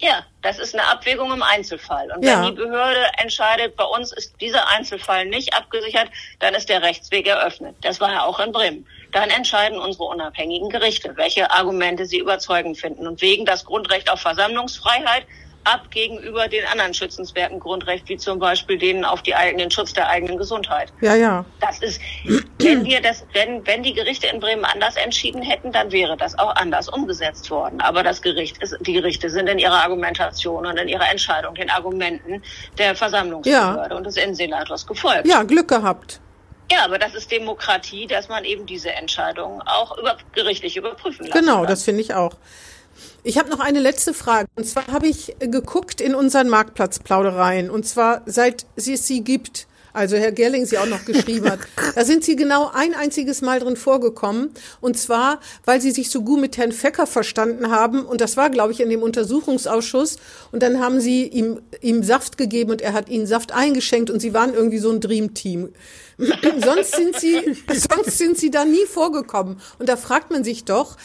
Ja, das ist eine Abwägung im Einzelfall. Und Ja. wenn die Behörde entscheidet, bei uns ist dieser Einzelfall nicht abgesichert, dann ist der Rechtsweg eröffnet. Das war ja auch in Bremen. Dann entscheiden unsere unabhängigen Gerichte, welche Argumente sie überzeugend finden und wägen das Grundrecht auf Versammlungsfreiheit ab gegenüber den anderen schützenswerten Grundrechten, wie zum Beispiel denen auf die, eigenen- den Schutz der eigenen Gesundheit. Ja, ja. Das ist, wenn wir das, wenn, wenn die Gerichte in Bremen anders entschieden hätten, dann wäre das auch anders umgesetzt worden. Aber das Gericht ist, die Gerichte sind in ihrer Argumentation und in ihrer Entscheidung den Argumenten der Versammlungsbehörde Ja. und des Innensenators gefolgt. Ja, Glück gehabt. Ja, aber das ist Demokratie, dass man eben diese Entscheidung auch über, gerichtlich überprüfen lassen Genau, kann. das finde ich auch. Ich habe noch eine letzte Frage. Und zwar habe ich geguckt in unseren Marktplatzplaudereien. Und zwar seit sie es sie gibt. Also Herr Gerling sie auch noch geschrieben hat. Da sind sie genau ein einziges Mal drin vorgekommen. Und zwar, weil sie sich so gut mit Herrn Fecker verstanden haben. Und das war, glaube ich, in dem Untersuchungsausschuss. Und dann haben sie ihm, ihm Saft gegeben und er hat ihnen Saft eingeschenkt. Und sie waren irgendwie so ein Dreamteam. sonst sind sie, sonst sind sie da nie vorgekommen. Und da fragt man sich doch,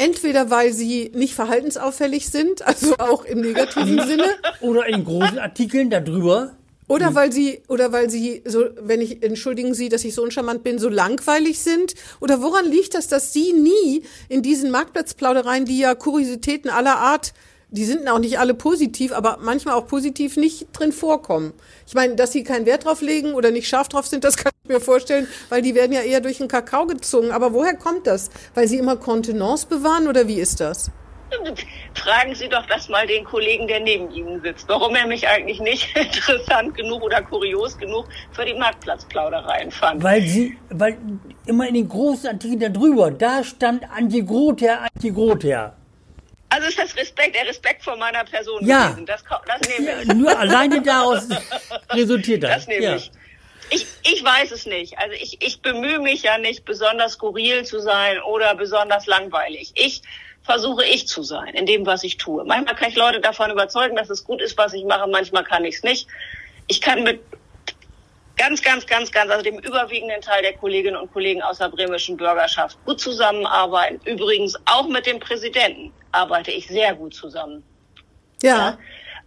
entweder weil sie nicht verhaltensauffällig sind, also auch im negativen Sinne, Oder in großen Artikeln darüber. oder weil sie, oder weil sie so, wenn ich, entschuldigen Sie, dass ich so uncharmant bin, so langweilig sind? Oder woran liegt das, dass Sie nie in diesen Marktplatzplaudereien, die ja Kuriositäten aller Art, die sind auch nicht alle positiv, aber manchmal auch positiv nicht drin vorkommen? Ich meine, dass Sie keinen Wert drauf legen oder nicht scharf drauf sind, das kann ich mir vorstellen, weil die werden ja eher durch den Kakao gezogen. Aber woher kommt das? Weil Sie immer Kontenance bewahren oder wie ist das? Fragen Sie doch das mal den Kollegen, der neben Ihnen sitzt, warum er mich eigentlich nicht interessant genug oder kurios genug für die Marktplatzplaudereien fand. Weil sie, weil immer in den großen Artikeln darüber, da stand Antje Grother, Antje Grother. Also ist das Respekt, der Respekt vor meiner Person Ja. gewesen. Das, das nehme ich. nur alleine daraus resultiert das. Das nehme ja. ich. Ich, ich weiß es nicht. Also ich, ich bemühe mich ja nicht, besonders skurril zu sein oder besonders langweilig. Ich versuche ich zu sein in dem, was ich tue. Manchmal kann ich Leute davon überzeugen, dass es gut ist, was ich mache. Manchmal kann ich es nicht. Ich kann mit ganz, ganz, ganz, ganz, also dem überwiegenden Teil der Kolleginnen und Kollegen aus der bremischen Bürgerschaft gut zusammenarbeiten. Übrigens auch mit dem Präsidenten arbeite ich sehr gut zusammen. Ja.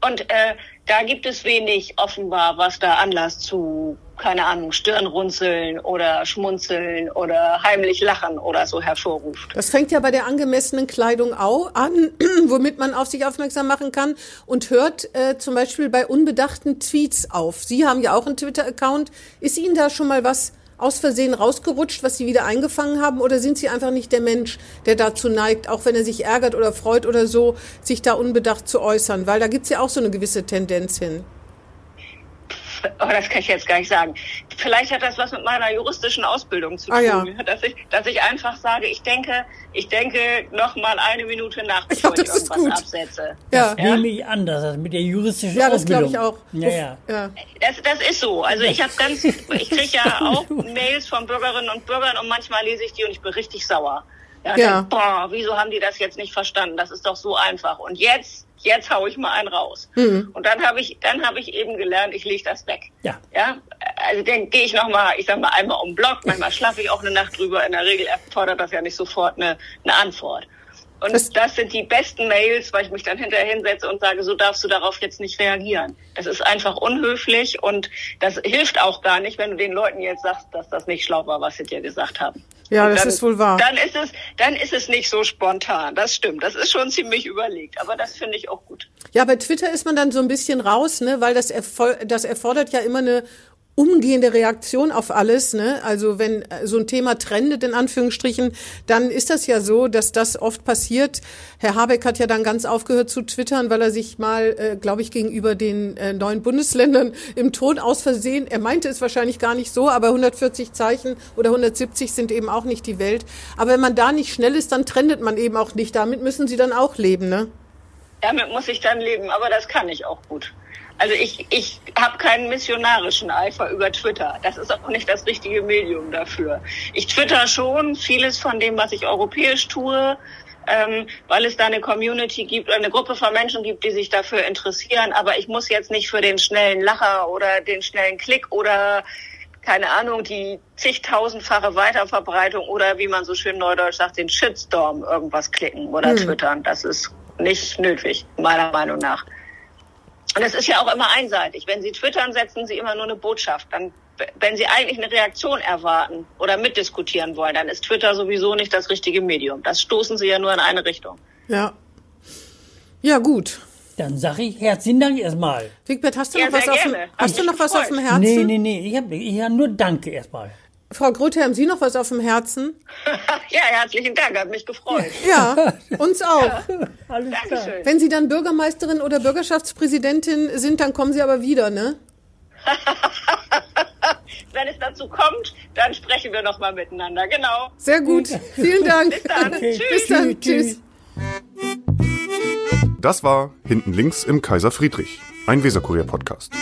Und äh, da gibt es wenig offenbar, was da Anlass zu, keine Ahnung, Stirnrunzeln oder Schmunzeln oder heimlich Lachen oder so hervorruft. Das fängt ja bei der angemessenen Kleidung auch an, womit man auf sich aufmerksam machen kann und hört äh, zum Beispiel bei unbedachten Tweets auf. Sie haben ja auch einen Twitter-Account. Ist Ihnen da schon mal was aus Versehen rausgerutscht, was Sie wieder eingefangen haben? Oder sind Sie einfach nicht der Mensch, der dazu neigt, auch wenn er sich ärgert oder freut oder so, sich da unbedacht zu äußern? Weil da gibt's ja auch so eine gewisse Tendenz hin. Aber Oh, das kann ich jetzt gar nicht sagen. Vielleicht hat das was mit meiner juristischen Ausbildung zu Ah, tun, ja. dass ich, dass ich einfach sage, ich denke, ich denke noch mal eine Minute nach, Ja, bevor ich das ist irgendwas gut. absetze. Ja, Nehme ich an, dass das mit der juristischen ja das glaube Ausbildung. ich auch. Ja, ja. ja. Das, das ist so. Also ich habe ganz, ich kriege ja auch Mails von Bürgerinnen und Bürgern und manchmal lese ich die und ich bin richtig sauer. Ja, Ja. Denk, boah, wieso haben die das jetzt nicht verstanden? Das ist doch so einfach. Und jetzt, jetzt hau ich mal einen raus. Und dann habe ich, dann habe ich eben gelernt, ich lege das weg. Ja. Ja, also dann gehe ich noch mal, ich sag mal einmal um den Block. Manchmal schlafe ich auch eine Nacht drüber. In der Regel erfordert das ja nicht sofort eine, eine Antwort. Und das, das, sind die besten Mails, weil ich mich dann hinterher hinsetze und sage, so darfst du darauf jetzt nicht reagieren. Das ist einfach unhöflich und das hilft auch gar nicht, wenn du den Leuten jetzt sagst, dass das nicht schlau war, was sie dir gesagt haben. Ja, das dann, ist wohl wahr. Dann ist es, dann ist es nicht so spontan. Das stimmt. Das ist schon ziemlich überlegt. Aber das finde ich auch gut. Ja, bei Twitter ist man dann so ein bisschen raus, ne, weil das, erfol das erfordert ja immer eine umgehende Reaktion auf alles. Ne? Also wenn äh, so ein Thema trendet, in Anführungsstrichen, dann ist das ja so, dass das oft passiert. Herr Habeck hat ja dann ganz aufgehört zu twittern, weil er sich mal, äh, glaube ich, gegenüber den äh, neuen Bundesländern im Ton aus Versehen, er meinte es wahrscheinlich gar nicht so, aber 140 Zeichen oder 170 sind eben auch nicht die Welt. Aber wenn man da nicht schnell ist, dann trendet man eben auch nicht. Damit müssen Sie dann auch leben, ne? Damit muss ich dann leben, aber das kann ich auch gut. Also ich, ich habe keinen missionarischen Eifer über Twitter. Das ist auch nicht das richtige Medium dafür. Ich twitter schon vieles von dem, was ich europäisch tue, ähm, weil es da eine Community gibt oder eine Gruppe von Menschen gibt, die sich dafür interessieren. Aber ich muss jetzt nicht für den schnellen Lacher oder den schnellen Klick oder keine Ahnung, die zigtausendfache Weiterverbreitung oder wie man so schön neudeutsch sagt, den Shitstorm irgendwas klicken oder hm. twittern. Das ist nicht nötig, meiner Meinung nach. Und es ist ja auch immer einseitig. Wenn Sie twittern, setzen Sie immer nur eine Botschaft. Dann, wenn Sie eigentlich eine Reaktion erwarten oder mitdiskutieren wollen, dann ist Twitter sowieso nicht das richtige Medium. Das stoßen Sie ja nur in eine Richtung. Ja. Ja, gut. Dann sage ich herzlichen Dank erstmal. Wigbert, hast du noch, was, auf dem, hast du noch was auf dem Herzen? Nee, nee, nee. Ich habe ich hab nur Danke erstmal. Frau Gröte, haben Sie noch was auf dem Herzen? ja, herzlichen Dank, hat mich gefreut. Ja, uns auch. Ja, alles klar. Wenn Sie dann Bürgermeisterin oder Bürgerschaftspräsidentin sind, dann kommen Sie aber wieder, ne? Wenn es dazu kommt, dann sprechen wir noch mal miteinander, genau. Sehr gut. Vielen Dank. Bis dann. Okay. Tschüss. Bis dann. Tschüss. Das war Hinten links im Kaiser Friedrich, ein Weserkurier-Podcast.